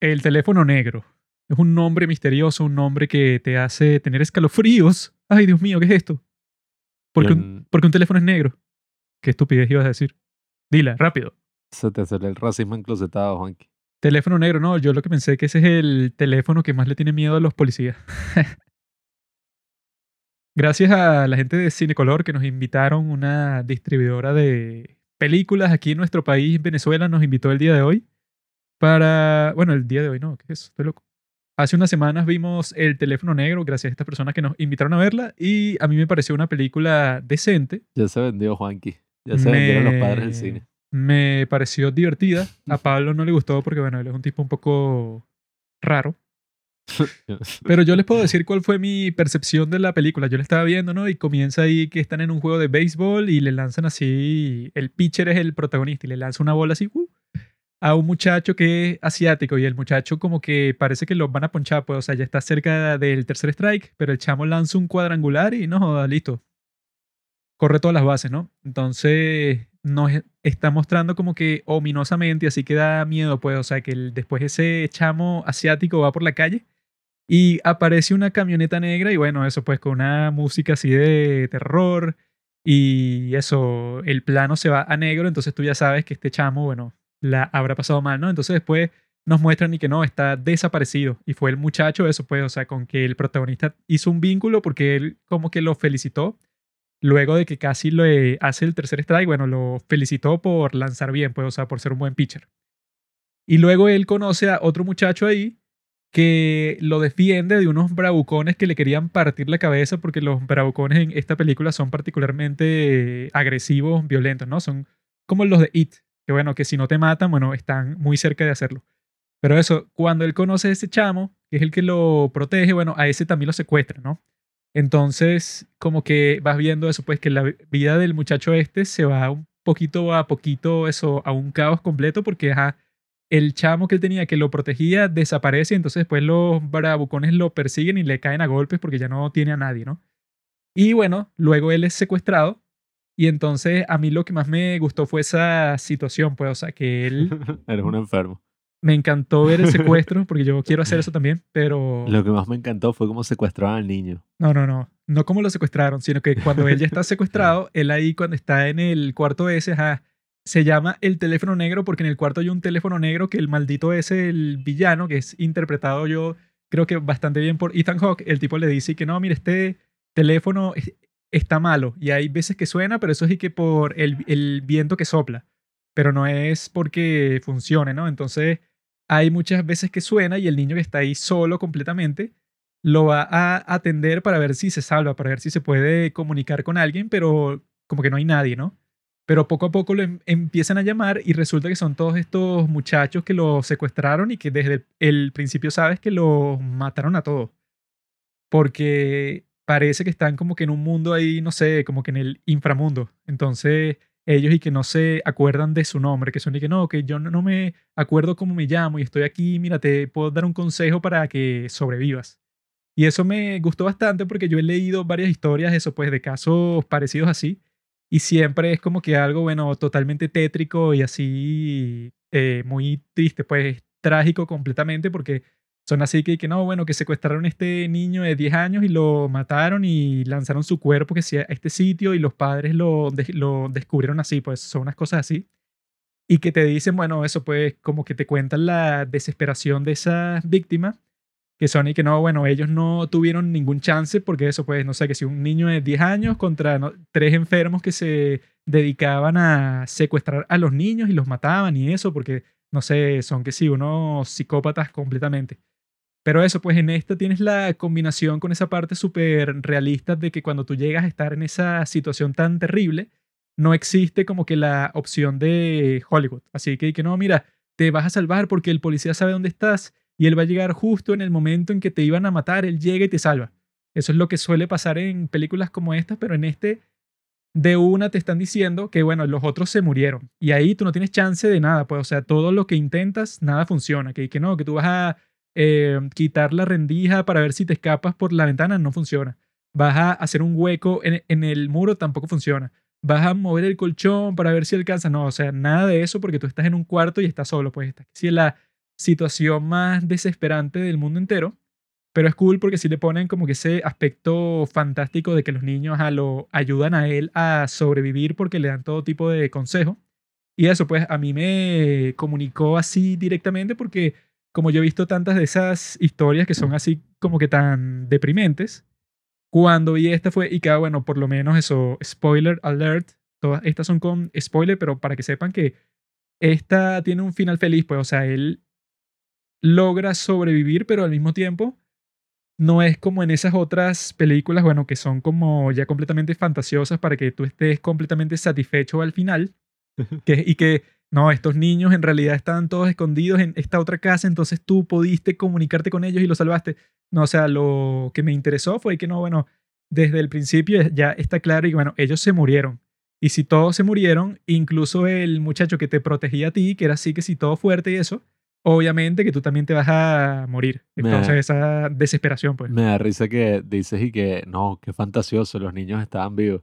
El teléfono negro. Es un nombre misterioso, un nombre que te hace tener escalofríos. Ay, Dios mío, ¿qué es esto? ¿Por qué un, Bien. por qué un teléfono es negro? ¿Qué estupidez ibas a decir? Dila, rápido. Se te sale el racismo enclosetado, Juanqui. Teléfono negro, no, yo lo que pensé que ese es el teléfono que más le tiene miedo a los policías. Gracias a la gente de Cinecolor que nos invitaron, una distribuidora de películas aquí en nuestro país, Venezuela, nos invitó el día de hoy para, bueno, el día de hoy no, ¿qué es? Estoy loco. Hace unas semanas vimos El teléfono negro, gracias a estas personas que nos invitaron a verla y a mí me pareció una película decente. Ya se vendió, Juanqui. Ya se vendieron los padres del Me- cine. Me pareció divertida. A Pablo no le gustó porque, bueno, él es un tipo un poco raro. Pero yo les puedo decir cuál fue mi percepción de la película. Yo la estaba viendo, ¿no? Y comienza ahí que están en un juego de béisbol y le lanzan así. El pitcher es el protagonista y le lanza una bola así uh, a un muchacho que es asiático. Y el muchacho, como que parece que lo van a ponchar, pues, o sea, ya está cerca del tercer strike. Pero el chamo lanza un cuadrangular y no listo. Corre todas las bases, ¿no? Entonces, nos está mostrando como que ominosamente, así que da miedo, pues, o sea, que el- después ese chamo asiático va por la calle y aparece una camioneta negra y bueno, eso pues con una música así de terror y eso, el plano se va a negro, entonces tú ya sabes que este chamo, bueno, la habrá pasado mal, ¿no? Entonces después nos muestran y que no, está desaparecido y fue el muchacho, eso pues, o sea, con que el protagonista hizo un vínculo porque él como que lo felicitó. Luego de que casi le hace el tercer strike, bueno, lo felicitó por lanzar bien, pues, o sea, por ser un buen pitcher. Y luego él conoce a otro muchacho ahí que lo defiende de unos bravucones que le querían partir la cabeza porque los bravucones en esta película son particularmente agresivos, violentos, ¿no? Son como los de It, que bueno, que si no te matan, bueno, están muy cerca de hacerlo. Pero eso, cuando él conoce a ese chamo, que es el que lo protege, bueno, a ese también lo secuestra, ¿no? Entonces, como que vas viendo eso, pues que la vida del muchacho este se va un poquito a poquito, eso, a un caos completo porque, ajá, el chamo que él tenía que lo protegía desaparece, entonces después los bravucones lo persiguen y le caen a golpes porque ya no tiene a nadie, ¿no? Y bueno, luego él es secuestrado y entonces a mí lo que más me gustó fue esa situación, pues, o sea, que él Eres un enfermo. me encantó ver el secuestro porque yo quiero hacer eso también, pero Lo que más me encantó fue cómo secuestraban al niño. no, no, no, no como lo secuestraron, sino que cuando él ya está secuestrado, él ahí cuando está en el cuarto ese, ajá, se llama el teléfono negro porque en el cuarto hay un teléfono negro que el maldito ese, el villano, que es interpretado yo creo que bastante bien por Ethan Hawke, el tipo le dice que no, mire, este teléfono es- está malo y hay veces que suena, pero eso es y que por el, el viento que sopla, pero no es porque funcione, ¿no? Entonces hay muchas veces que suena y el niño que está ahí solo completamente lo va a atender para ver si se salva, para ver si se puede comunicar con alguien, pero como que no hay nadie, ¿no? Pero poco a poco lo em- empiezan a llamar y resulta que son todos estos muchachos que lo secuestraron y que desde el, principio sabes que los mataron a todos. Porque parece que están como que en un mundo ahí, no sé, como que en el inframundo. Entonces ellos y que no se acuerdan de su nombre, que son y que no, que yo no, me acuerdo cómo me llamo y estoy aquí, mira, te puedo dar un consejo para que sobrevivas. Y eso me gustó bastante porque yo he leído varias historias, eso pues, de casos parecidos así. Y siempre es como que algo, bueno, totalmente tétrico y así eh, muy triste, pues trágico completamente porque son así que, que no, bueno, que secuestraron a este niño de 10 años y lo mataron y lanzaron su cuerpo que sea a este sitio y los padres lo, lo descubrieron así, pues son unas cosas así. Y que te dicen, bueno, eso pues como que te cuentan la desesperación de esas víctimas que son y que no, bueno, ellos no tuvieron ningún chance porque eso, pues, no sé, que si un niño de 10 años contra tres enfermos que se dedicaban a secuestrar a los niños y los mataban y eso, porque, no sé, son que sí, unos psicópatas completamente. Pero eso, pues en esta tienes la combinación con esa parte súper realista de que cuando tú llegas a estar en esa situación tan terrible, no existe como que la opción de Hollywood. Así que, que no, mira, te vas a salvar porque el policía sabe dónde estás y él va a llegar justo en el momento en que te iban a matar, él llega y te salva. Eso es lo que suele pasar en películas como estas, pero en este de una te están diciendo que, bueno, los otros se murieron. Y ahí tú no tienes chance de nada, pues, o sea, todo lo que intentas, nada funciona. Que, que no, que tú vas a eh, quitar la rendija para ver si te escapas por la ventana, no funciona. Vas a hacer un hueco en, en el muro, tampoco funciona. Vas a mover el colchón para ver si alcanza. No, o sea, nada de eso porque tú estás en un cuarto y estás solo, pues estás si la situación más desesperante del mundo entero. Pero es cool porque sí le ponen como que ese aspecto fantástico de que los niños a lo ayudan a él a sobrevivir porque le dan todo tipo de consejo. Y eso pues a mí me comunicó así directamente porque como yo he visto tantas de esas historias que son así como que tan deprimentes, cuando vi esta fue, y que bueno, por lo menos eso, spoiler alert, todas estas son con spoiler, pero para que sepan que esta tiene un final feliz, pues, o sea, él logra sobrevivir, pero al mismo tiempo no es como en esas otras películas, bueno, que son como ya completamente fantasiosas para que tú estés completamente satisfecho al final, que, y que no, estos niños en realidad estaban todos escondidos en esta otra casa, entonces tú pudiste comunicarte con ellos y los salvaste. No, o sea, lo que me interesó fue que no, bueno, desde el principio ya está claro y bueno, ellos se murieron. Y si todos se murieron, incluso el muchacho que te protegía a ti, que era así que si todo fuerte y eso, obviamente que tú también te vas a morir. Entonces esa desesperación, pues. Me da risa que dices y que no, qué fantasioso, los niños estaban vivos.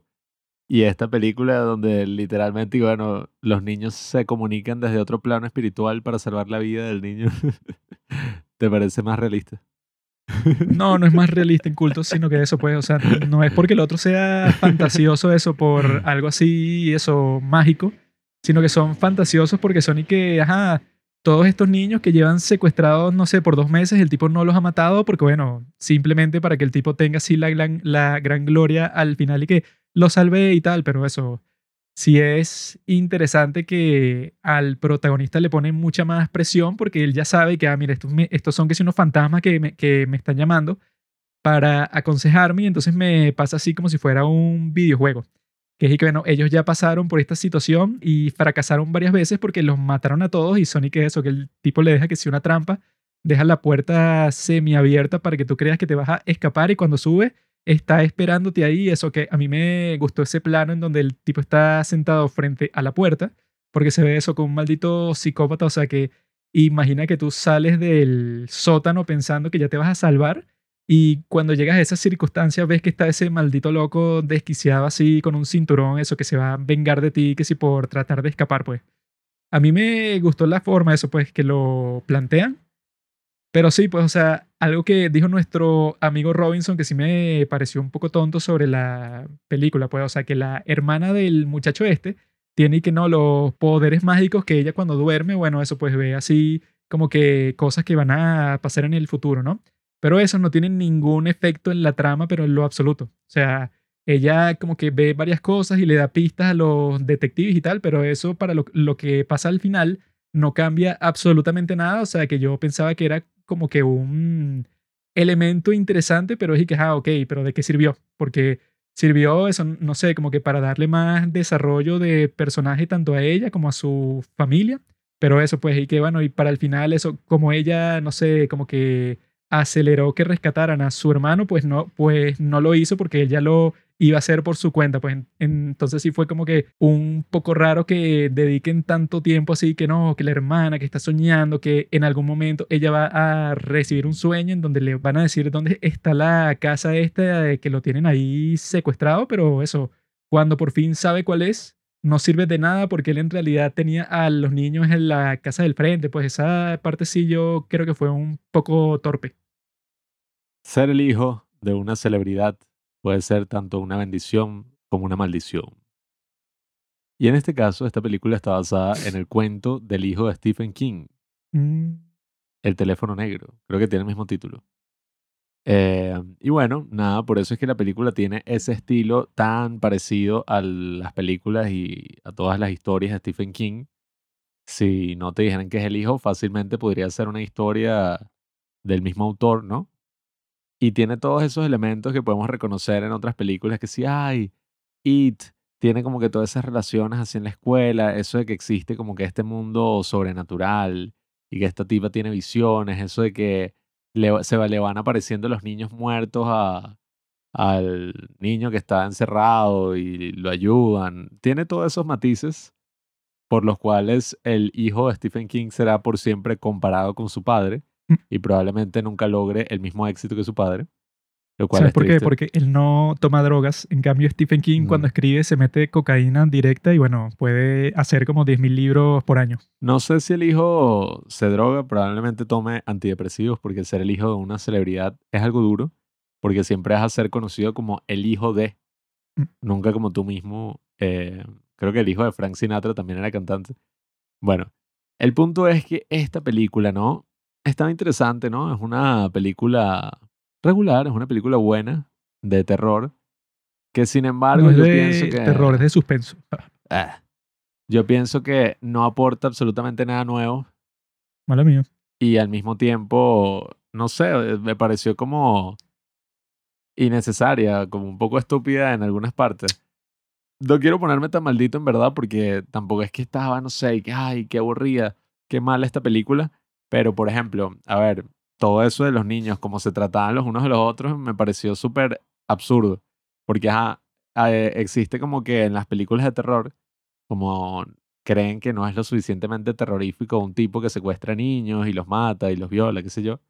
Y esta película donde literalmente, bueno, los niños se comunican desde otro plano espiritual para salvar la vida del niño, ¿te parece más realista? No, no es más realista en culto, sino que eso, pues, o sea, no es porque el otro sea fantasioso eso por algo así, eso mágico, sino que son fantasiosos porque son y que, ajá, todos estos niños que llevan secuestrados, no sé, por dos meses, el tipo no los ha matado porque, bueno, simplemente para que el tipo tenga así la gran, la gran gloria al final y que lo salve y tal, pero eso sí es interesante que al protagonista le ponen mucha más presión porque él ya sabe que, ah, mira, estos, estos son que son unos fantasmas que me, que me están llamando para aconsejarme y entonces me pasa así como si fuera un videojuego. Que es que, bueno, ellos ya pasaron por esta situación y fracasaron varias veces porque los mataron a todos y Sonic es eso, que el tipo le deja que si una trampa, deja la puerta semiabierta para que tú creas que te vas a escapar y cuando sube está esperándote ahí. Eso que a mí me gustó ese plano en donde el tipo está sentado frente a la puerta porque se ve eso como un maldito psicópata, o sea que imagina que tú sales del sótano pensando que ya te vas a salvar y cuando llegas a esas circunstancias ves que está ese maldito loco desquiciado así con un cinturón, eso que se va a vengar de ti, que si por tratar de escapar, pues. A mí me gustó la forma, eso pues, que lo plantean. Pero sí, pues, o sea, algo que dijo nuestro amigo Robinson que sí me pareció un poco tonto sobre la película, pues, o sea, que la hermana del muchacho este tiene que no los poderes mágicos que ella cuando duerme, bueno, eso pues ve así como que cosas que van a pasar en el futuro, ¿no? Pero eso no tiene ningún efecto en la trama, pero en lo absoluto. O sea, ella como que ve varias cosas y le da pistas a los detectives y tal, pero eso para lo, que pasa al final no cambia absolutamente nada. O sea, que yo pensaba que era como que un elemento interesante, pero es que, ah, ok, pero ¿de qué sirvió? Porque sirvió eso, no sé, como que para darle más desarrollo de personaje tanto a ella como a su familia. Pero eso, pues, y que bueno, y para el final eso, como ella, no sé, como que aceleró que rescataran a su hermano, pues no, pues no lo hizo porque él ya lo iba a hacer por su cuenta. Pues entonces sí fue como que un poco raro que dediquen tanto tiempo así que no, que la hermana que está soñando, que en algún momento ella va a recibir un sueño en donde le van a decir dónde está la casa esta que lo tienen ahí secuestrado, pero eso, cuando por fin sabe cuál es, no sirve de nada porque él en realidad tenía a los niños en la casa del frente. Pues esa parte sí yo creo que fue un poco torpe. Ser el hijo de una celebridad puede ser tanto una bendición como una maldición. Y en este caso, esta película está basada en el cuento del hijo de Stephen King, mm. El teléfono negro. Creo que tiene el mismo título. Eh, y bueno, nada, por eso es que la película tiene ese estilo tan parecido a las películas y a todas las historias de Stephen King. Si no te dijeran que es el hijo, fácilmente podría ser una historia del mismo autor, ¿no? Y tiene todos esos elementos que podemos reconocer en otras películas, que si hay It, tiene como que todas esas relaciones así en la escuela, eso de que existe como que este mundo sobrenatural y que esta tipa tiene visiones, eso de que le, se le van apareciendo los niños muertos a, al niño que está encerrado y lo ayudan. Tiene todos esos matices por los cuales el hijo de Stephen King será por siempre comparado con su padre mm. y probablemente nunca logre el mismo éxito que su padre. Lo cual ¿Sabes es por qué? triste. Porque él no toma drogas. En cambio, Stephen King Mm. cuando escribe se mete cocaína directa y bueno, puede hacer como 10.000 libros por año. No sé si el hijo se droga, probablemente tome antidepresivos porque ser el hijo de una celebridad es algo duro, porque siempre vas a ser conocido como el hijo de, Mm. nunca como tú mismo. Eh, creo que el hijo de Frank Sinatra también era cantante. Bueno, el punto es que esta película, ¿no? Estaba interesante, ¿no? Es una película regular, es una película buena de terror, que sin embargo No yo de pienso que... terror, es de suspenso. Ah. Yo pienso que no aporta absolutamente nada nuevo Mala mía. y al mismo tiempo, no sé, eh, me pareció como innecesaria, como un poco estúpida en algunas partes. No quiero ponerme tan maldito en verdad porque tampoco es que estaba, no sé, y que, ay, qué aburrida, qué mala esta película. Pero, por ejemplo, a ver, todo eso de los niños, cómo se trataban los unos de los otros, me pareció súper absurdo. Porque, ajá, eh, existe como que en las películas de terror, como creen que no es lo suficientemente terrorífico un tipo que secuestra niños y los mata y los viola, qué sé yo.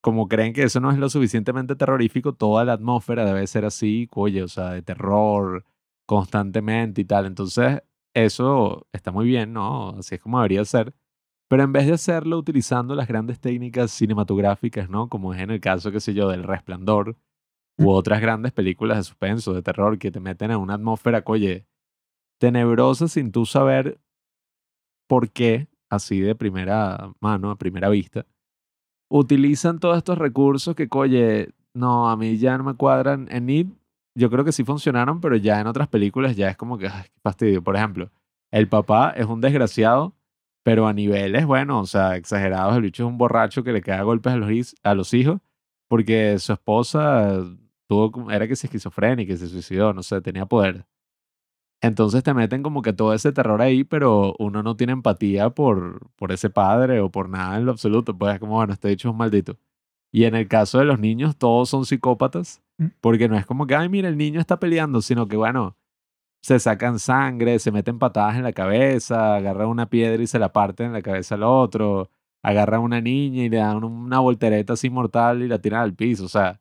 Como creen que eso no es lo suficientemente terrorífico, toda la atmósfera debe ser así, oye, o sea, de terror constantemente y tal. Entonces, eso está muy bien, ¿no? Así es como debería ser. Pero en vez de hacerlo utilizando las grandes técnicas cinematográficas, ¿no? Como es en el caso, qué sé yo, del Resplandor u otras grandes películas de suspenso, de terror, que te meten en una atmósfera, oye, tenebrosa sin tú saber por qué, así de primera mano, a primera vista, utilizan todos estos recursos que, oye, no, a mí ya no me cuadran. En It, yo creo que sí funcionaron, pero ya en otras películas ya es como que, ay, qué fastidio. Por ejemplo, el papá es un desgraciado, pero a niveles, bueno, o sea, exagerados. El bicho es un borracho que le cae golpes a los, a los hijos porque su esposa tuvo, era que se esquizofrénica, que se suicidó, no sé, tenía poder. Entonces te meten como que todo ese terror ahí, pero uno no tiene empatía por, por ese padre o por nada en lo absoluto. Pues es como, bueno, este dicho es un maldito. Y en el caso de los niños, todos son psicópatas, Mm. porque no es como que, ay, mira, el niño está peleando, sino que, bueno, se sacan sangre, se meten patadas en la cabeza, agarran una piedra y se la parten en la cabeza al otro, agarran una niña y le dan una voltereta así mortal y la tiran al piso. O sea,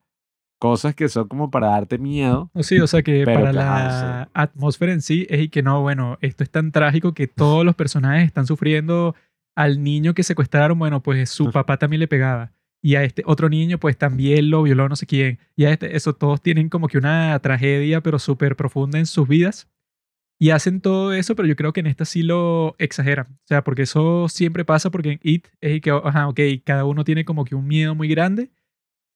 cosas que son como para darte miedo. O sí, o sea que para que, la atmósfera en sí es y que no, bueno, esto es tan trágico que todos los personajes están sufriendo al niño que secuestraron, bueno, pues su papá también le pegaba. Y a este otro niño, pues también lo violó no sé quién. Y a este, eso todos tienen como que una tragedia, pero súper profunda en sus vidas. Y hacen todo eso, pero yo creo que en esta sí lo exageran. O sea, porque eso siempre pasa porque en It es que, ajá, ok, cada uno tiene como que un miedo muy grande,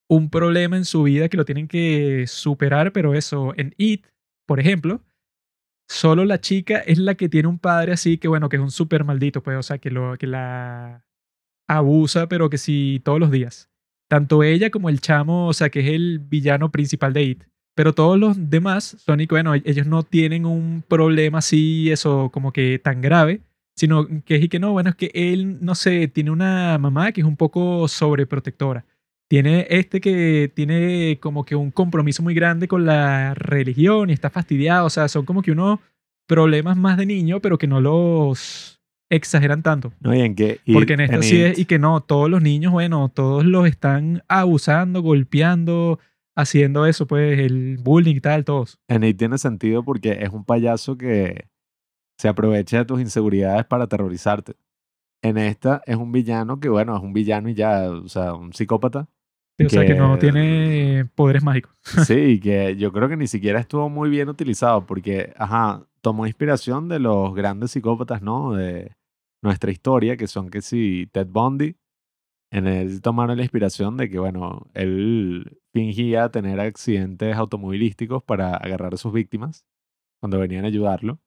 un problema en su vida que lo tienen que superar, pero eso, en It, por ejemplo, solo la chica es la que tiene un padre así que, bueno, que es un súper maldito, pues, o sea, que, lo, que la abusa, pero que sí todos los días. Tanto ella como el chamo, o sea, que es el villano principal de It. Pero todos los demás son y que, bueno, ellos no tienen un problema así, eso como que tan grave, sino que es y que no, bueno, es que él, no sé, tiene una mamá que es un poco sobreprotectora. Tiene este que tiene como que un compromiso muy grande con la religión y está fastidiado, o sea, son como que unos problemas más de niño, pero que no los exageran tanto. ¿No? Y en que, y Porque en esto sí es, y que no, todos los niños, bueno, todos los están abusando, golpeando, haciendo eso, pues el bullying y tal, todos. En It tiene sentido porque es un payaso que se aprovecha de tus inseguridades para aterrorizarte. En esta es un villano que, bueno, es un villano y ya, o sea, un psicópata. O sea, que no Que- tiene poderes mágicos. Sí, que yo creo que ni siquiera estuvo muy bien utilizado porque, ajá, tomó inspiración de los grandes psicópatas, ¿no? De nuestra historia, que son que sí, Ted Bundy. En él tomaron la inspiración de que, bueno, él fingía tener accidentes automovilísticos para agarrar a sus víctimas cuando venían a ayudarlo.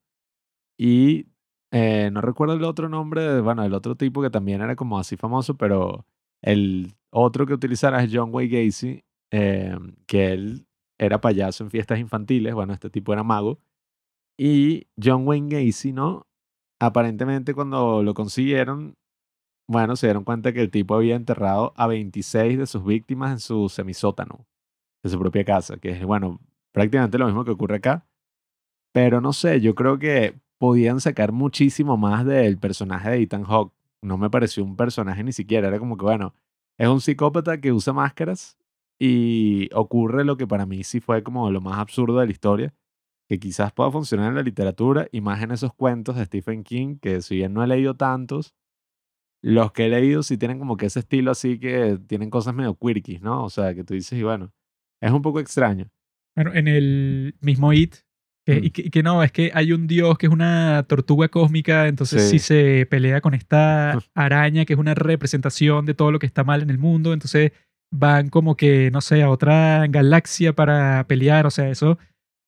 Y eh, no recuerdo el otro nombre, bueno, el otro tipo que también era como así famoso, pero el otro que utilizara es John Wayne Gacy, eh, que él era payaso en fiestas infantiles, bueno, este tipo era mago. Y John Wayne Gacy, ¿no? Aparentemente cuando lo consiguieron, bueno, se dieron cuenta que el tipo había enterrado a 26 de sus víctimas en su semisótano, de su propia casa, que es, bueno, prácticamente lo mismo que ocurre acá. Pero no sé, yo creo que podían sacar muchísimo más del personaje de Ethan Hawke. No me pareció un personaje ni siquiera, era como que, bueno, es un psicópata que usa máscaras Y ocurre lo que para mí sí fue como lo más absurdo de la historia, que quizás pueda funcionar en la literatura y más en esos cuentos de Stephen King, que si bien no he leído tantos, los que he leído sí tienen como que ese estilo así que tienen cosas medio quirky, ¿no? O sea, que tú dices, y bueno, es un poco extraño. Bueno, en el mismo It, que, Mm. y, que, y que no, es que hay un dios que es una tortuga cósmica, entonces Sí. si se pelea con esta araña que es una representación de todo lo que está mal en el mundo, entonces van como que, no sé, a otra galaxia para pelear, o sea, eso,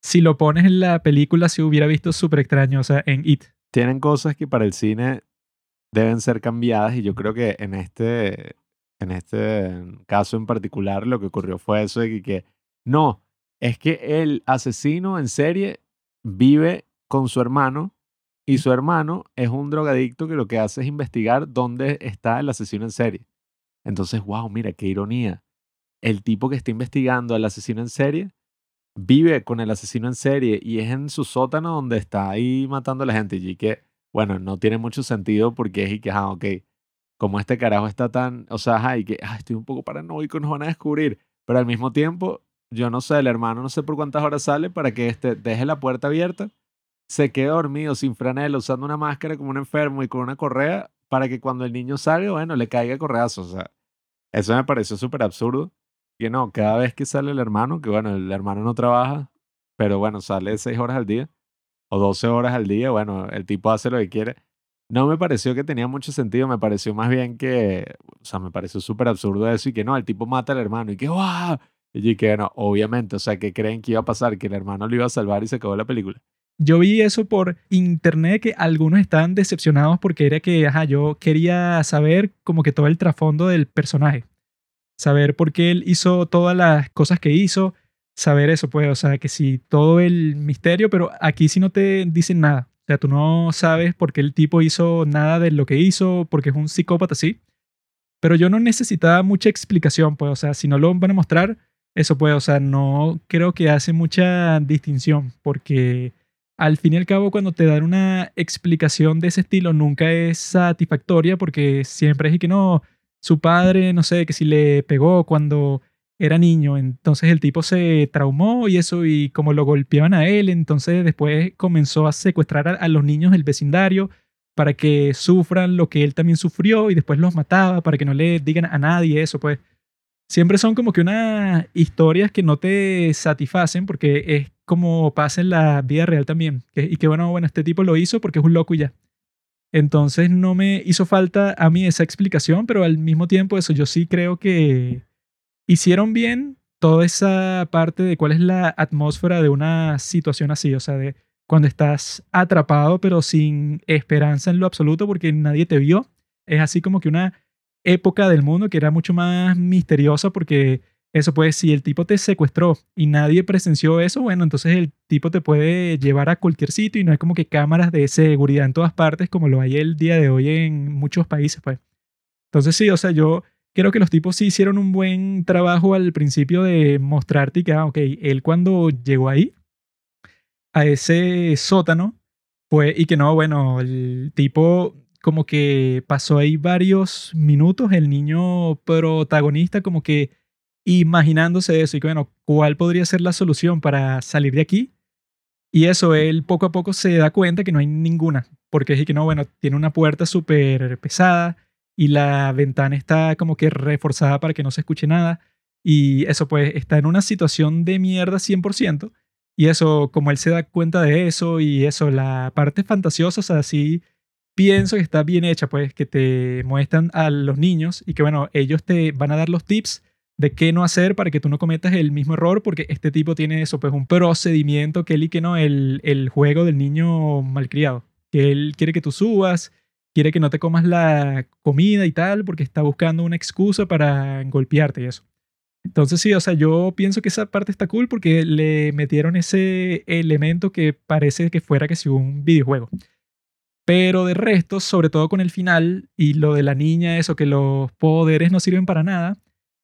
si lo pones en la película se hubiera visto súper extraño, o sea, en It. Tienen cosas que para el cine deben ser cambiadas y yo creo que en este, en este caso en particular lo que ocurrió fue eso de que, que no, es que el asesino en serie vive con su hermano y su hermano es un drogadicto que lo que hace es investigar dónde está el asesino en serie. Entonces, wow, mira, qué ironía. El tipo que está investigando al asesino en serie vive con el asesino en serie y es en su sótano donde está ahí matando a la gente. Y que, bueno, no tiene mucho sentido porque es y que, ah, ok, como este carajo está tan, o sea, ajá, y que, ah, estoy un poco paranoico, nos van a descubrir. Pero al mismo tiempo, yo no sé, el hermano no sé por cuántas horas sale para que este deje la puerta abierta, se quede dormido sin franela, usando una máscara como un enfermo y con una correa para que cuando el niño salga, bueno, le caiga correazo. O sea, eso me pareció súper absurdo. Que no, cada vez que sale el hermano, que bueno, el hermano no trabaja, pero bueno, sale seis horas al día o 12 horas al día, bueno, el tipo hace lo que quiere. No me pareció que tenía mucho sentido, me pareció más bien que, o sea, me pareció súper absurdo eso y que no, el tipo mata al hermano y que, ¡guau! Y que no, obviamente, o sea, que creen que iba a pasar? Que el hermano lo iba a salvar y se acabó la película. Yo vi eso por internet que algunos estaban decepcionados porque era que, ajá, yo quería saber como que todo el trasfondo del personaje. Saber por qué él hizo todas las cosas que hizo. Saber eso, pues, o sea, que sí, todo el misterio, pero aquí sí no te dicen nada. O sea, tú no sabes por qué el tipo hizo nada de lo que hizo, porque es un psicópata así. Pero yo no necesitaba mucha explicación, pues, o sea, si no lo van a mostrar, eso pues, o sea, no creo que hace mucha distinción, porque al fin y al cabo cuando te dan una explicación de ese estilo nunca es satisfactoria porque siempre es y que no, su padre, no sé, que si le pegó cuando era niño, entonces el tipo se traumó y eso y como lo golpeaban a él, entonces después comenzó a secuestrar a, los niños del vecindario para que sufran lo que él también sufrió y después los mataba para que no le digan a nadie eso, pues siempre son como que unas historias que no te satisfacen porque es como pasa en la vida real también. Y que bueno, bueno, este tipo lo hizo porque es un loco y ya. Entonces no me hizo falta a mí esa explicación, pero al mismo tiempo eso yo sí creo que hicieron bien toda esa parte de cuál es la atmósfera de una situación así, o sea, de cuando estás atrapado pero sin esperanza en lo absoluto porque nadie te vio. Es así como que una época del mundo que era mucho más misteriosa porque eso pues si el tipo te secuestró y nadie presenció eso, bueno, entonces el tipo te puede llevar a cualquier sitio y no hay como que cámaras de seguridad en todas partes como lo hay el día de hoy en muchos países pues. Entonces sí, o sea, yo creo que los tipos sí hicieron un buen trabajo al principio de mostrarte que, ah, ok, él cuando llegó ahí, a ese sótano, fue, y que no, bueno, el tipo como que pasó ahí varios minutos, el niño protagonista como que imaginándose eso y que, bueno, ¿cuál podría ser la solución para salir de aquí? Y eso, él poco a poco se da cuenta que no hay ninguna, porque es que no, bueno, tiene una puerta súper pesada y la ventana está como que reforzada para que no se escuche nada. Y eso, pues, está en una situación de mierda 100%. Y eso, como él se da cuenta de eso y eso, la parte fantasiosa, o sea, sí pienso que está bien hecha, pues, que te muestran a los niños y que, bueno, ellos te van a dar los tips de qué no hacer para que tú no cometas el mismo error, porque este tipo tiene eso, pues, un procedimiento que él y que no, el, el juego del niño malcriado, que él quiere que tú subas, quiere que no te comas la comida y tal, porque está buscando una excusa para golpearte y eso. Entonces sí, o sea, yo pienso que esa parte está cool porque le metieron ese elemento que parece que fuera que si un videojuego. Pero de resto, sobre todo con el final y lo de la niña, eso que los poderes no sirven para nada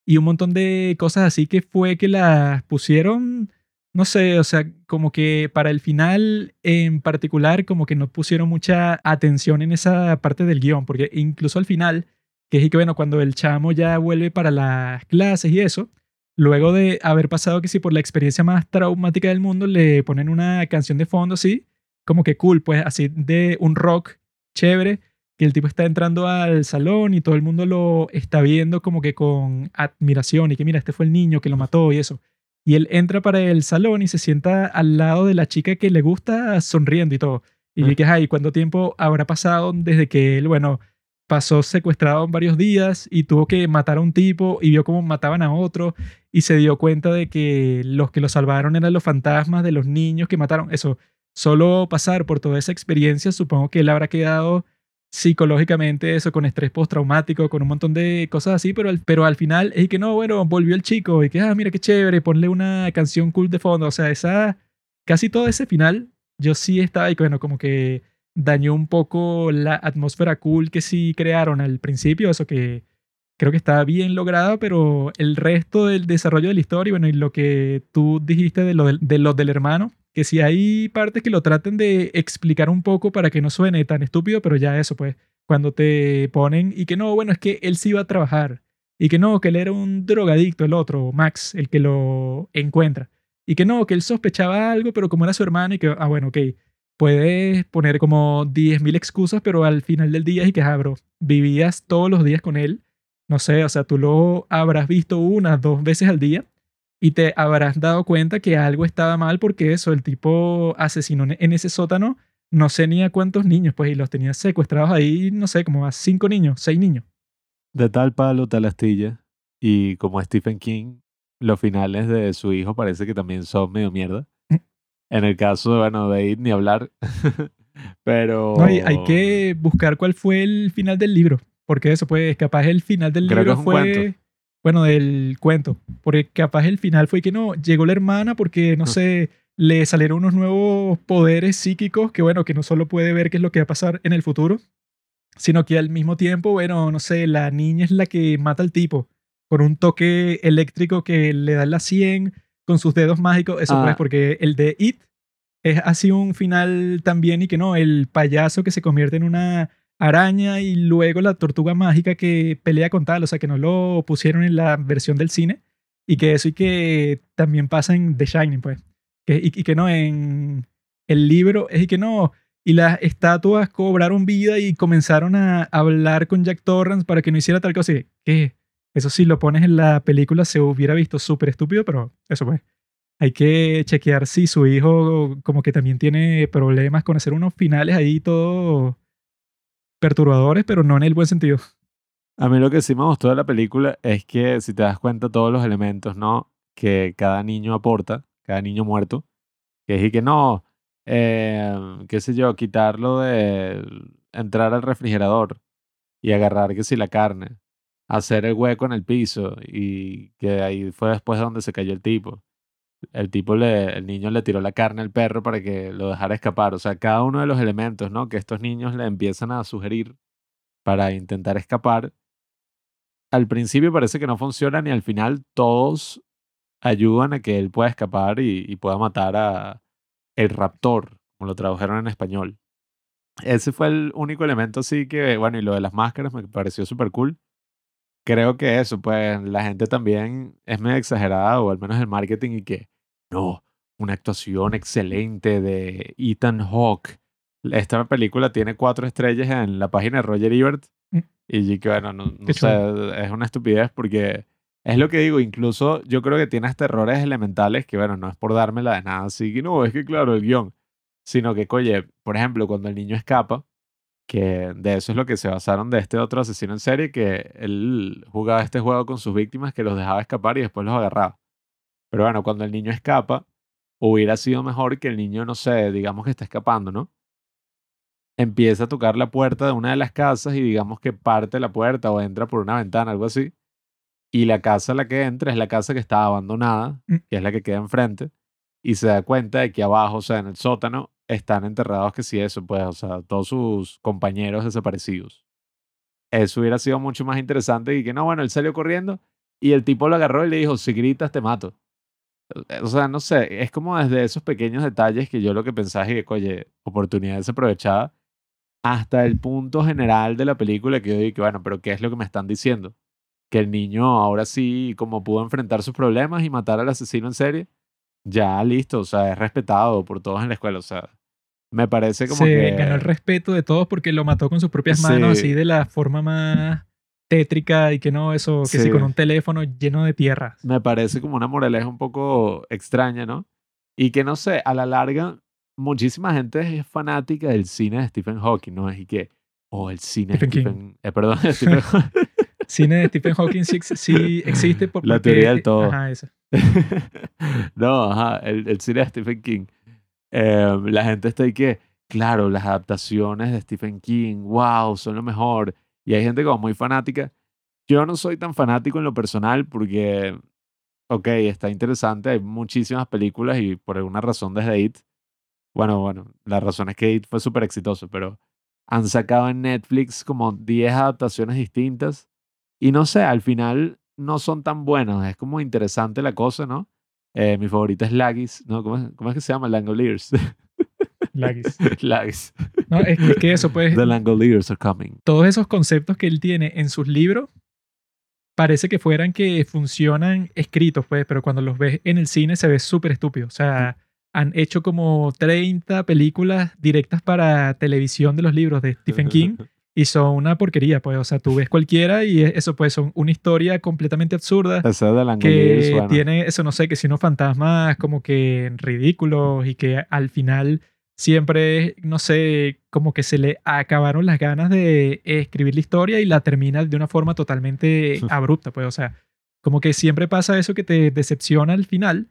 y un montón de cosas así que fue que las pusieron, no sé, o sea, como que para el final en particular como que no pusieron mucha atención en esa parte del guion, porque incluso al final, que es que bueno, cuando el chamo ya vuelve para las clases y eso, luego de haber pasado que sí por la experiencia más traumática del mundo, le ponen una canción de fondo así, como que cool, pues así de un rock chévere, el tipo está entrando al salón y todo el mundo lo está viendo como que con admiración y que mira, este fue el niño que lo mató y eso. Y él entra para el salón y se sienta al lado de la chica que le gusta sonriendo y todo. Y mm. que, ay, ¿cuánto tiempo habrá pasado desde que él, bueno, pasó secuestrado varios días y tuvo que matar a un tipo y vio cómo mataban a otro y se dio cuenta de que los que lo salvaron eran los fantasmas de los niños que mataron. Eso, solo pasar por toda esa experiencia, supongo que él habrá quedado psicológicamente eso con estrés postraumático, con un montón de cosas así, pero al, pero al final es que no, bueno, volvió el chico y que, ah, mira qué chévere, ponle una canción cool de fondo, o sea, esa, casi todo ese final, yo sí estaba ahí, bueno, como que dañó un poco la atmósfera cool que sí crearon al principio, eso que creo que está bien logrado, pero el resto del desarrollo de la historia, bueno, y lo que tú dijiste de lo de lo del hermano, que si hay partes que lo traten de explicar un poco para que no suene tan estúpido, pero ya eso, pues, cuando te ponen y que no, bueno, es que él sí iba a trabajar, y que no, que él era un drogadicto, el otro, Max, el que lo encuentra, y que no, que él sospechaba algo, pero como era su hermano, y que, ah, bueno, ok, puedes poner como 10.000 excusas, pero al final del día y que, ah, vivías todos los días con él, no sé, o sea, tú lo habrás visto una, dos veces al día y te habrás dado cuenta que algo estaba mal porque eso, el tipo asesinó en ese sótano, no sé ni a cuántos niños, pues, y los tenía secuestrados ahí, no sé, como a cinco niños, seis niños. De tal palo, tal astilla. Y como Stephen King, los finales de su hijo parece que también son medio mierda. En el caso, bueno, de ir ni hablar. Pero. No, hay que buscar cuál fue el final del libro. Porque eso, pues, capaz el final del libro fue. Bueno, del cuento. Porque capaz el final fue que no, llegó la hermana porque, no sé, le salieron unos nuevos poderes psíquicos que, bueno, que no solo puede ver qué es lo que va a pasar en el futuro, sino que al mismo tiempo, bueno, no sé, la niña es la que mata al tipo con un toque eléctrico que le da la 100 con sus dedos mágicos. Eso pues, ah. porque el de It es así un final también y que no, el payaso que se convierte en una araña y luego la tortuga mágica que pelea con tal, o sea, que no lo pusieron en la versión del cine y que eso y que también pasa en The Shining, pues. y, que no, en el libro es y que no, y las estatuas cobraron vida y comenzaron a hablar con Jack Torrance para que no hiciera tal cosa. Y, ¿Qué? Eso sí lo pones en la película se hubiera visto súper estúpido, pero eso pues. Hay que chequear si su hijo como que también tiene problemas con hacer unos finales ahí todo perturbadores, pero no en el buen sentido. A mí lo que sí me gustó de la película es que si te das cuenta todos los elementos, ¿no? Que cada niño aporta, cada niño muerto, que es que no, eh, qué sé yo, quitarlo de entrar al refrigerador y agarrar que si la carne, hacer el hueco en el piso y que ahí fue después donde se cayó el tipo. El tipo, le, el niño le tiró la carne al perro para que lo dejara escapar. O sea, cada uno de los elementos, ¿no? Que estos niños le empiezan a sugerir para intentar escapar. Al principio parece que no funcionan y al final todos ayudan a que él pueda escapar y, y pueda matar a el raptor, como lo tradujeron en español. Ese fue el único elemento así que, bueno, y lo de las máscaras me pareció súper cool creo que eso, pues la gente también es medio exagerada, o al menos el marketing, y que no, una actuación excelente de Ethan Hawke. Esta película tiene cuatro estrellas en la página de Roger Ebert. Mm. Y que, bueno, no, sé, es una estupidez porque es lo que digo, incluso yo creo que tiene hasta errores elementales que, bueno, no es por dármela de nada así, que no, es que claro, el guion, sino que, oye, por ejemplo, cuando el niño escapa, que de eso es lo que se basaron de este otro asesino en serie, que él jugaba este juego con sus víctimas que los dejaba escapar y después los agarraba. Pero bueno, cuando el niño escapa, hubiera sido mejor que el niño, no sé, digamos que está escapando, ¿no? Empieza a tocar la puerta de una de las casas y digamos que parte la puerta o entra por una ventana, algo así. Y la casa a la que entra es la casa que está abandonada, mm. que es la que queda enfrente, y se da cuenta de que abajo, o sea, en el sótano, están enterrados que sí eso, pues, o sea, todos sus compañeros desaparecidos. Eso hubiera sido mucho más interesante y que no, bueno, él salió corriendo y el tipo lo agarró y le dijo, si gritas te mato. O sea, no sé, es como desde esos pequeños detalles que yo lo que pensaba es que, oye, oportunidad desaprovechada, hasta el punto general de la película que yo digo, bueno, pero ¿qué es lo que me están diciendo? que el niño ahora sí, como pudo enfrentar sus problemas y matar al asesino en serie, ya listo, o sea, es respetado por todos en la escuela, o sea, me parece como Se que... ganó el respeto de todos porque lo mató con sus propias manos, Sí. así de la forma más tétrica y que no, eso, que sí, Sí. con un teléfono lleno de tierras. me parece como una moraleja un poco extraña, ¿no? Y que no sé, a la larga, muchísima gente es fanática del cine de Stephen Hawking, ¿no? Y que, oh, el cine de Stephen King. Stephen, eh, perdón, Stephen Cine de Stephen Hawking sí, sí existe por, La porque- teoría del todo. Ajá, esa. no, ajá, el, el cine de Stephen King. Eh, la gente está ahí que, claro, las adaptaciones de Stephen King, wow, son lo mejor. Y hay gente como muy fanática. Yo no soy tan fanático en lo personal porque, ok, está interesante, hay muchísimas películas y por alguna razón desde It, bueno, bueno, la razón es que It fue súper exitoso, pero han sacado en Netflix como 10 adaptaciones distintas y no sé, al final no son tan buenas, es como interesante la cosa, ¿no? Eh, mi favorita es Laggis, ¿no? ¿Cómo es, cómo es que se llama? Langoliers. Laguis. Laggis. No, es, es que eso, pues, The Langoliers are coming. todos esos conceptos que él tiene en sus libros parece que fueran que funcionan escritos, pues, pero cuando los ves en el cine se ve súper estúpido. O sea, han hecho como 30 películas directas para televisión de los libros de Stephen King y son una porquería, pues. O sea, tú ves cualquiera y eso, pues, son una historia completamente absurda Esa de Langoliers, que tiene, eso no sé, que si unos fantasmas como que ridículos y que al final siempre, no sé, como que se le acabaron las ganas de escribir la historia y la termina de una forma totalmente abrupta, pues, o sea, como que siempre pasa eso que te decepciona al final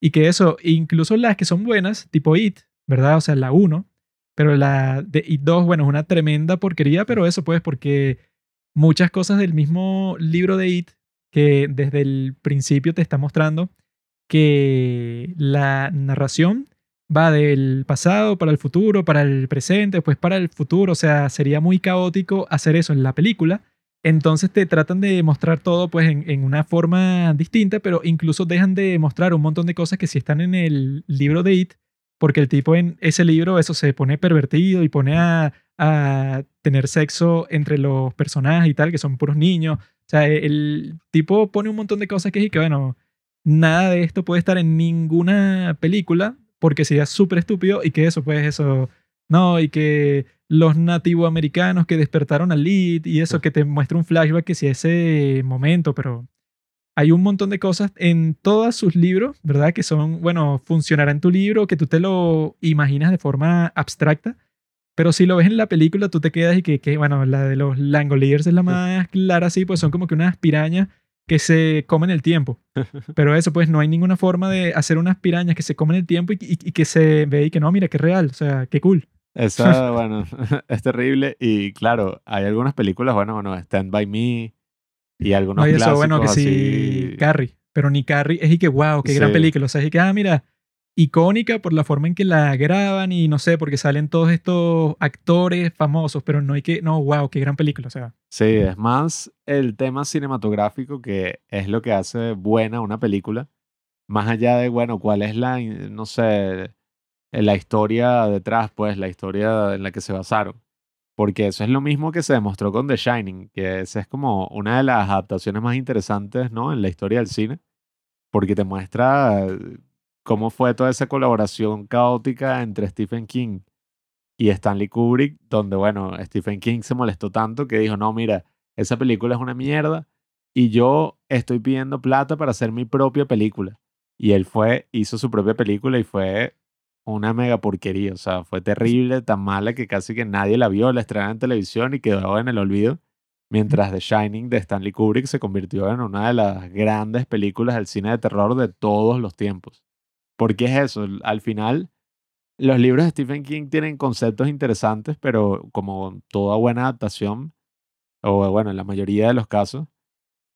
y que eso, incluso las que son buenas, tipo It, ¿verdad? O sea, la 1, pero la de It 2, bueno, es una tremenda porquería, pero eso pues porque muchas cosas del mismo libro de It que desde el principio te está mostrando que la narración va del pasado para el futuro, para el presente, después para el futuro, o sea, sería muy caótico hacer eso en la película. Entonces te tratan de mostrar todo pues en, en una forma distinta, pero incluso dejan de mostrar un montón de cosas que sí están en el libro de It, porque el tipo en ese libro eso se pone pervertido y pone a, a tener sexo entre los personajes y tal, que son puros niños. O sea, el tipo pone un montón de cosas que es y que, bueno, nada de esto puede estar en ninguna película porque sería súper estúpido y que eso, pues eso, no, y que los nativoamericanos que despertaron al lead y eso que te muestra un flashback que si ese momento, pero hay un montón de cosas en todos sus libros, ¿verdad? Que son, bueno, funcionará en tu libro, que tú te lo imaginas de forma abstracta, pero si lo ves en la película, tú te quedas y que, que bueno, la de los Langoliers es la más clara, sí, pues son como que unas pirañas que se comen el tiempo. Pero eso, pues no hay ninguna forma de hacer unas pirañas que se comen el tiempo y, y- y que se ve y que no, mira, qué real, o sea, qué cool. Esa, bueno, es terrible. Y claro, hay algunas películas, bueno, bueno, Stand By Me y algunos No, y eso, clásicos bueno, que sí, así. Carrie, pero ni Carrie es y que, wow, qué gran película. O sea, es y que, ah, mira, icónica por la forma en que la graban y no sé, porque salen todos estos actores famosos, pero no hay que, no, wow, qué gran película, o sea. Sí, es más el tema cinematográfico que es lo que hace buena una película. Más allá de, bueno, cuál es la, no sé, la historia detrás, pues, la historia en la que se basaron. Porque eso es lo mismo que se demostró con The Shining, que esa es como una de las adaptaciones más interesantes, ¿no? En la historia del cine, porque te muestra cómo fue toda esa colaboración caótica entre Stephen King y Stanley Kubrick, donde, bueno, Stephen King se molestó tanto que dijo, no, mira, esa película es una mierda y yo estoy pidiendo plata para hacer mi propia película. Y él fue, hizo su propia película y fue una mega porquería, o sea, fue terrible, tan mala que casi que nadie la vio, la estrenaron en televisión y quedó en el olvido, mientras The Shining de Stanley Kubrick se convirtió en una de las grandes películas del cine de terror de todos los tiempos. ¿Por qué es eso? Al final, los libros de Stephen King tienen conceptos interesantes, pero como toda buena adaptación, o bueno, en la mayoría de los casos,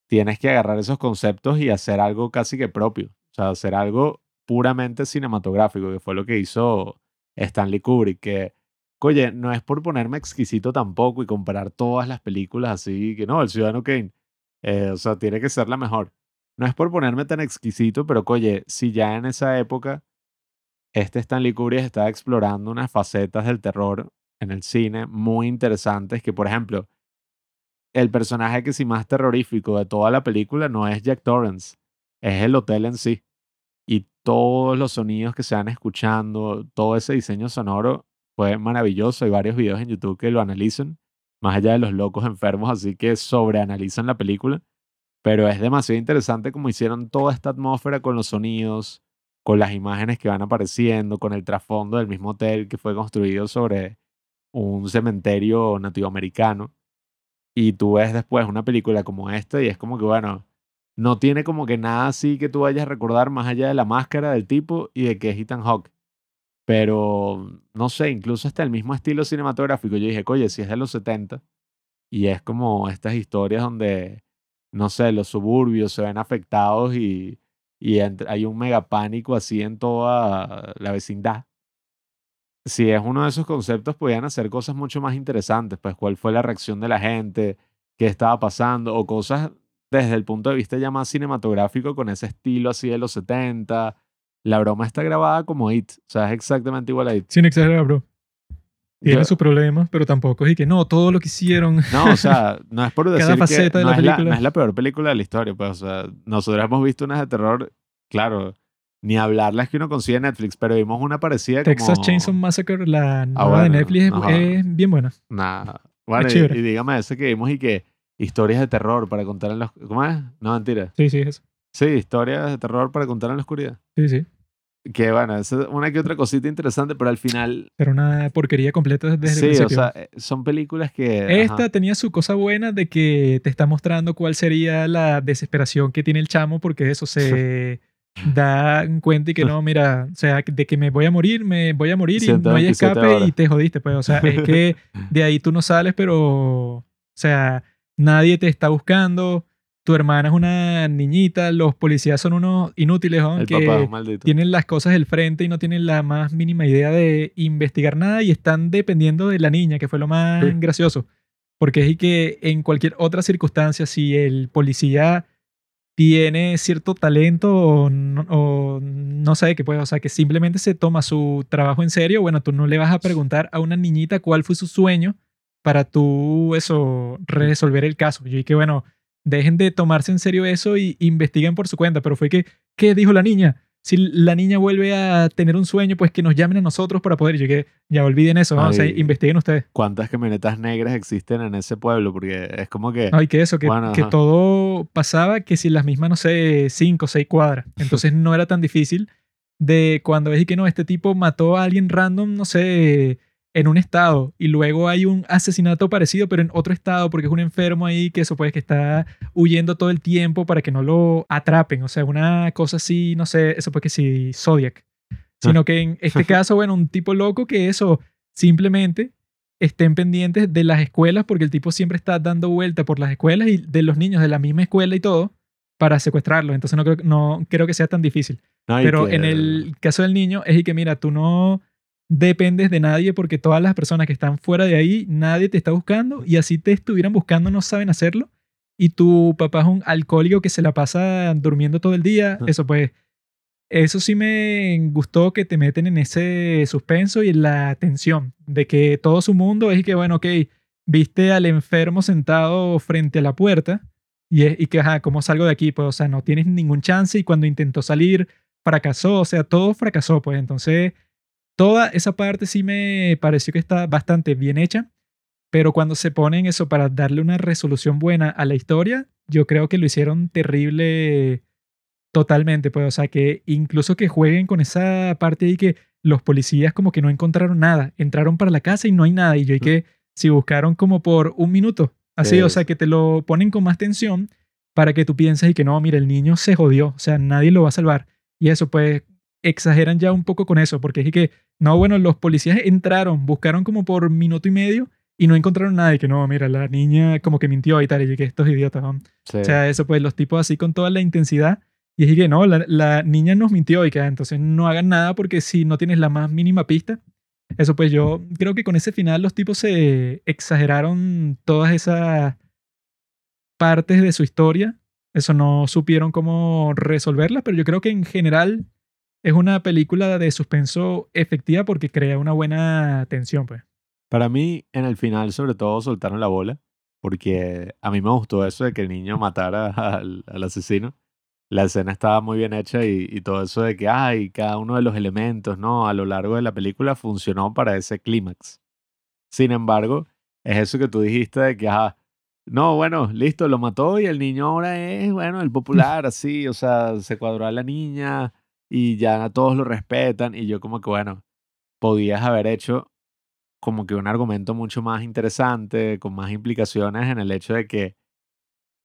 tienes que agarrar esos conceptos y hacer algo casi que propio. O sea, hacer algo puramente cinematográfico, que fue lo que hizo Stanley Kubrick, que, oye, no es por ponerme exquisito tampoco y comparar todas las películas así, que no, el Ciudadano Kane, eh, o sea, tiene que ser la mejor. No es por ponerme tan exquisito, pero, oye, si ya en esa época este Stanley Kubrick estaba explorando unas facetas del terror en el cine muy interesantes que, por ejemplo, el personaje que sí más terrorífico de toda la película no es Jack Torrance, es el hotel en sí. Y todos los sonidos que se van escuchando, todo ese diseño sonoro fue maravilloso. Hay varios videos en YouTube que lo analizan, más allá de los locos enfermos, así que sobreanalizan la película. Pero es demasiado interesante como hicieron toda esta atmósfera con los sonidos, con las imágenes que van apareciendo, con el trasfondo del mismo hotel que fue construido sobre un cementerio nativoamericano. Y tú ves después una película como esta y es como que, bueno, no tiene como que nada así que tú vayas a recordar más allá de la máscara del tipo y de que es Ethan Hawke. Pero, no sé, incluso hasta el mismo estilo cinematográfico. Yo dije, oye, si es de los 70 y es como estas historias donde, no sé, los suburbios se ven afectados y, y hay un mega pánico así en toda la vecindad. Si es uno de esos conceptos, podían hacer cosas mucho más interesantes, pues cuál fue la reacción de la gente, qué estaba pasando, o cosas desde el punto de vista ya más cinematográfico con ese estilo así de los 70. La broma está grabada como It, o sea, es exactamente igual a It. Sin exagerar, bro. Tiene sus problemas, pero tampoco es que no, todo lo que hicieron. No, o sea, no es por decir que no, es la, no es la peor película de la historia, pues, o sea, nosotros hemos visto unas de terror, claro, ni hablarlas que uno consigue en Netflix, pero vimos una parecida Texas Chainsaw Massacre, la ah, nueva de Netflix, es, bien buena. Nada. Bueno, y, y, dígame ese que vimos y que historias de terror para contar en la ¿Cómo es? No, mentira. Sí, sí, eso. Sí, historias de terror para contar en la oscuridad. Sí, sí. Que bueno, es una que otra cosita interesante, pero al final. Pero una porquería completa desde el principio. Sí, o sea, eh, son películas que. Esta tenía su cosa buena de que te está mostrando cuál sería la desesperación que tiene el chamo, porque eso se da cuenta y que no, mira, o sea, de que me voy a morir, me voy a morir y no hay escape y te jodiste, pues. O sea, es que de ahí tú no sales, pero. O sea nadie te está buscando, tu hermana es una niñita, los policías son unos inútiles, que tienen las cosas del frente y no tienen la más mínima idea de investigar nada y están dependiendo de la niña, que fue lo más gracioso. Porque es que en cualquier otra circunstancia, si el policía tiene cierto talento o no, o no sabe qué puede, o sea, que simplemente se toma su trabajo en serio, bueno, tú no le vas a preguntar a una niñita cuál fue su sueño para tú eso, resolver el caso. Yo dije, bueno, dejen de tomarse en serio eso y investiguen por su cuenta. Pero fue que, ¿qué dijo la niña? Si la niña vuelve a tener un sueño, pues que nos llamen a nosotros para poder. Yo que ya olviden eso, ¿no? o sea, investiguen ustedes. ¿Cuántas camionetas negras existen en ese pueblo? Porque es como que. Ay, que eso, que, que todo pasaba que si las mismas, no sé, cinco o seis cuadras. Entonces no era tan difícil de cuando ves que no, este tipo mató a alguien random, no sé, en un estado y luego hay un asesinato parecido pero en otro estado porque es un enfermo ahí que eso pues que está huyendo todo el tiempo para que no lo atrapen, o sea, una cosa así, no sé, eso pues que sí, Zodiac, sino que en este caso, bueno, un tipo loco que eso simplemente estén pendientes de las escuelas porque el tipo siempre está dando vuelta por las escuelas y de los niños de la misma escuela y todo para secuestrarlos, entonces no creo, no creo que sea tan difícil. pero en el caso del niño es y que mira, tú no dependes de nadie porque todas las personas que están fuera de ahí, nadie te está buscando y así te estuvieran buscando no saben hacerlo. Y tu papá es un alcohólico que se la pasa durmiendo todo el día. Eso pues, eso sí me gustó que te meten en ese suspenso y en la tensión de que todo su mundo es que, bueno, ok, viste al enfermo sentado frente a la puerta y, y que, ajá, ¿cómo salgo de aquí? Pues, o sea, no tienes ningún chance y cuando intentó salir, fracasó, o sea, todo fracasó, pues entonces Toda esa parte sí me pareció que está bastante bien hecha, pero cuando se ponen eso para darle una resolución buena a la historia, yo creo que lo hicieron terrible totalmente, pues, o sea, que incluso que jueguen con esa parte y que los policías como que no encontraron nada, entraron para la casa y no hay nada, y yo y que si buscaron como por un minuto, así, o sea, que te lo ponen con más tensión para que tú pienses y que no, mira, el niño se jodió, o sea, nadie lo va a salvar. Y eso, pues, exageran ya un poco con eso, porque es que no, bueno, los policías entraron, buscaron como por minuto y medio y no encontraron nada. Y que no, mira, la niña como que mintió y tal. Y que estos idiotas, ¿no? O sea, eso pues los tipos así con toda la intensidad. Y es que no, la, niña nos mintió y que ah, entonces no hagan nada porque si no tienes la más mínima pista. Eso pues yo creo que con ese final los tipos se exageraron todas esas partes de su historia. Eso no supieron cómo resolverla, pero yo creo que en general es una película de suspenso efectiva porque crea una buena tensión, pues. Para mí, en el final, sobre todo, soltaron la bola. porque a mí me gustó eso de que el niño matara al, al asesino. La escena estaba muy bien hecha y, y todo eso de que, ay, cada uno de los elementos, ¿no? A lo largo de la película funcionó para ese clímax. Sin embargo, es eso que tú dijiste de que, ajá, no, bueno, listo, lo mató y el niño ahora es, bueno, el popular, así, o sea, se cuadró a la niña y ya todos lo respetan y yo como que, bueno, podías haber hecho como que un argumento mucho más interesante, con más implicaciones en el hecho de que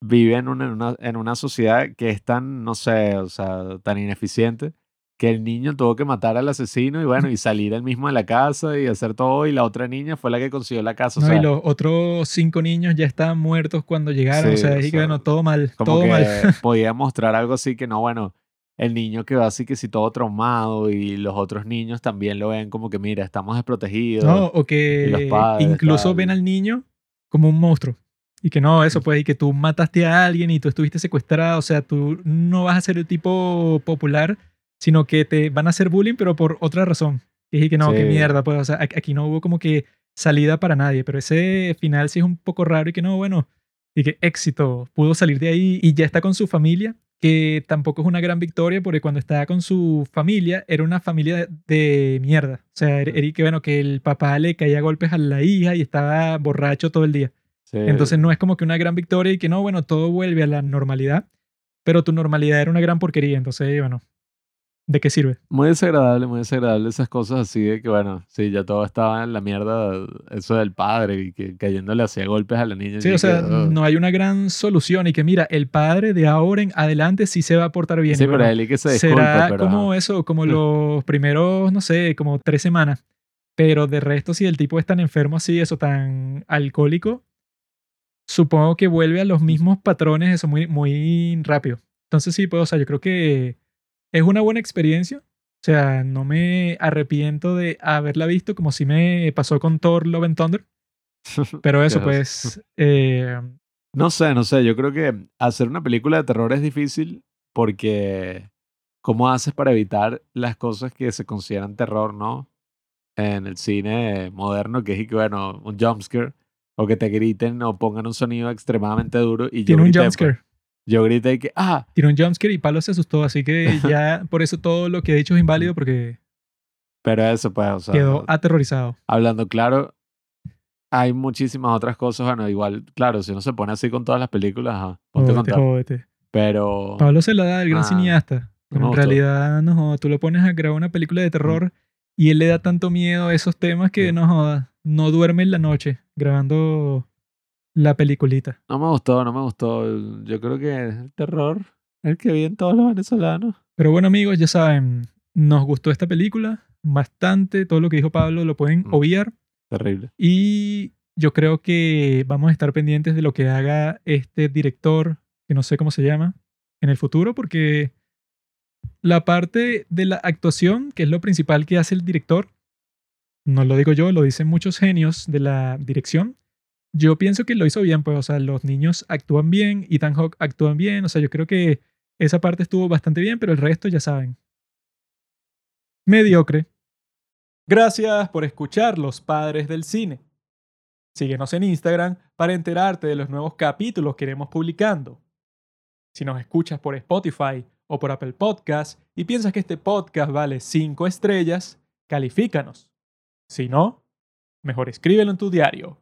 viven en una, en una sociedad que es tan, no sé, o sea, tan ineficiente, que el niño tuvo que matar al asesino y bueno, y salir él mismo de la casa y hacer todo, y la otra niña fue la que consiguió la casa. O sea, y los otros cinco niños ya estaban muertos cuando llegaron. Sí, o sea, o y sea, bueno, todo mal, como todo que mal. podía mostrar algo así que no, bueno, el niño quedó así que sí todo traumado y los otros niños también lo ven como que mira, estamos desprotegidos. No, o los que padres, incluso tal. ven al niño como un monstruo. Y que no, eso pues, y que tú mataste a alguien y tú estuviste secuestrado. O sea, tú no vas a ser el tipo popular, sino que te van a hacer bullying, pero por otra razón. Y dije que no, qué Sí. mierda, pues, o sea, aquí no hubo como que salida para nadie, pero ese final sí es un poco raro y que no, bueno, y que éxito, pudo salir de ahí y ya está con su familia, que tampoco es una gran victoria porque cuando estaba con su familia era una familia de, de mierda. O sea, que bueno, que el papá le caía golpes a la hija y estaba borracho todo el día. Sí. Entonces no es como que una gran victoria y que no, bueno, todo vuelve a la normalidad, pero tu normalidad era una gran porquería. Entonces, bueno, ¿de qué sirve? Muy desagradable, muy desagradable esas cosas así de que, bueno, sí, ya todo estaba en la mierda, eso del padre y que cayéndole hacía golpes a la niña. Sí, o que, sea, no hay una gran solución y que mira, el padre de ahora en adelante sí se va a portar bien. Sí, pero él y que se disculpe, será pero... como eso, como los primeros, no sé, como tres semanas. Pero de resto, si el tipo es tan enfermo así, eso, tan alcohólico, supongo que vuelve a los mismos patrones, eso, muy, muy rápido. Entonces sí, pues, o sea, yo creo que es una buena experiencia. O sea, no me arrepiento de haberla visto como si me pasó con Thor Love and Thunder. Pero eso, pues, eh, No sé, no sé, yo creo que hacer una película de terror es difícil porque ¿cómo haces para evitar las cosas que se consideran terror, no? En el cine moderno, que es bueno, un jumpscare, o que te griten o pongan un sonido extremadamente duro y yo tiene un pues. jumpscare. Yo grité y que, ah, Tiene un jumpscare y Pablo se asustó, así que ya por eso todo lo que he dicho es inválido porque pero eso pues, o sea, quedó aterrorizado. hablando claro, hay muchísimas otras cosas, bueno, igual, claro, si uno se pone así con todas las películas, ajá, ponte Jódete, jódete. Pero, Pablo se la da el gran Ah, cineasta. Pero en realidad, no jodas, tú lo pones a grabar una película de terror y él le da tanto miedo a esos temas que Sí. no jodas, no duerme en la noche grabando la peliculita. No me gustó, no me gustó. Yo creo que el terror, el que viven todos los venezolanos. Pero bueno, amigos, ya saben, nos gustó esta película bastante. Todo lo que dijo Pablo lo pueden Mm. obviar. Terrible. Y yo creo que vamos a estar pendientes de lo que haga este director, que no sé cómo se llama, en el futuro, porque la parte de la actuación, que es lo principal que hace el director, no lo digo yo, lo dicen muchos genios de la dirección. Yo pienso que lo hizo bien, pues, o sea, los niños actúan bien, Ethan Hawke actúan bien, o sea, yo creo que esa parte estuvo bastante bien, pero el resto ya saben. Mediocre. Gracias por escuchar Los Padres del Cine. Síguenos en Instagram para enterarte de los nuevos capítulos que iremos publicando. Si nos escuchas por Spotify o por Apple Podcast y piensas que este podcast vale 5 estrellas, califícanos. Si no, mejor escríbelo en tu diario.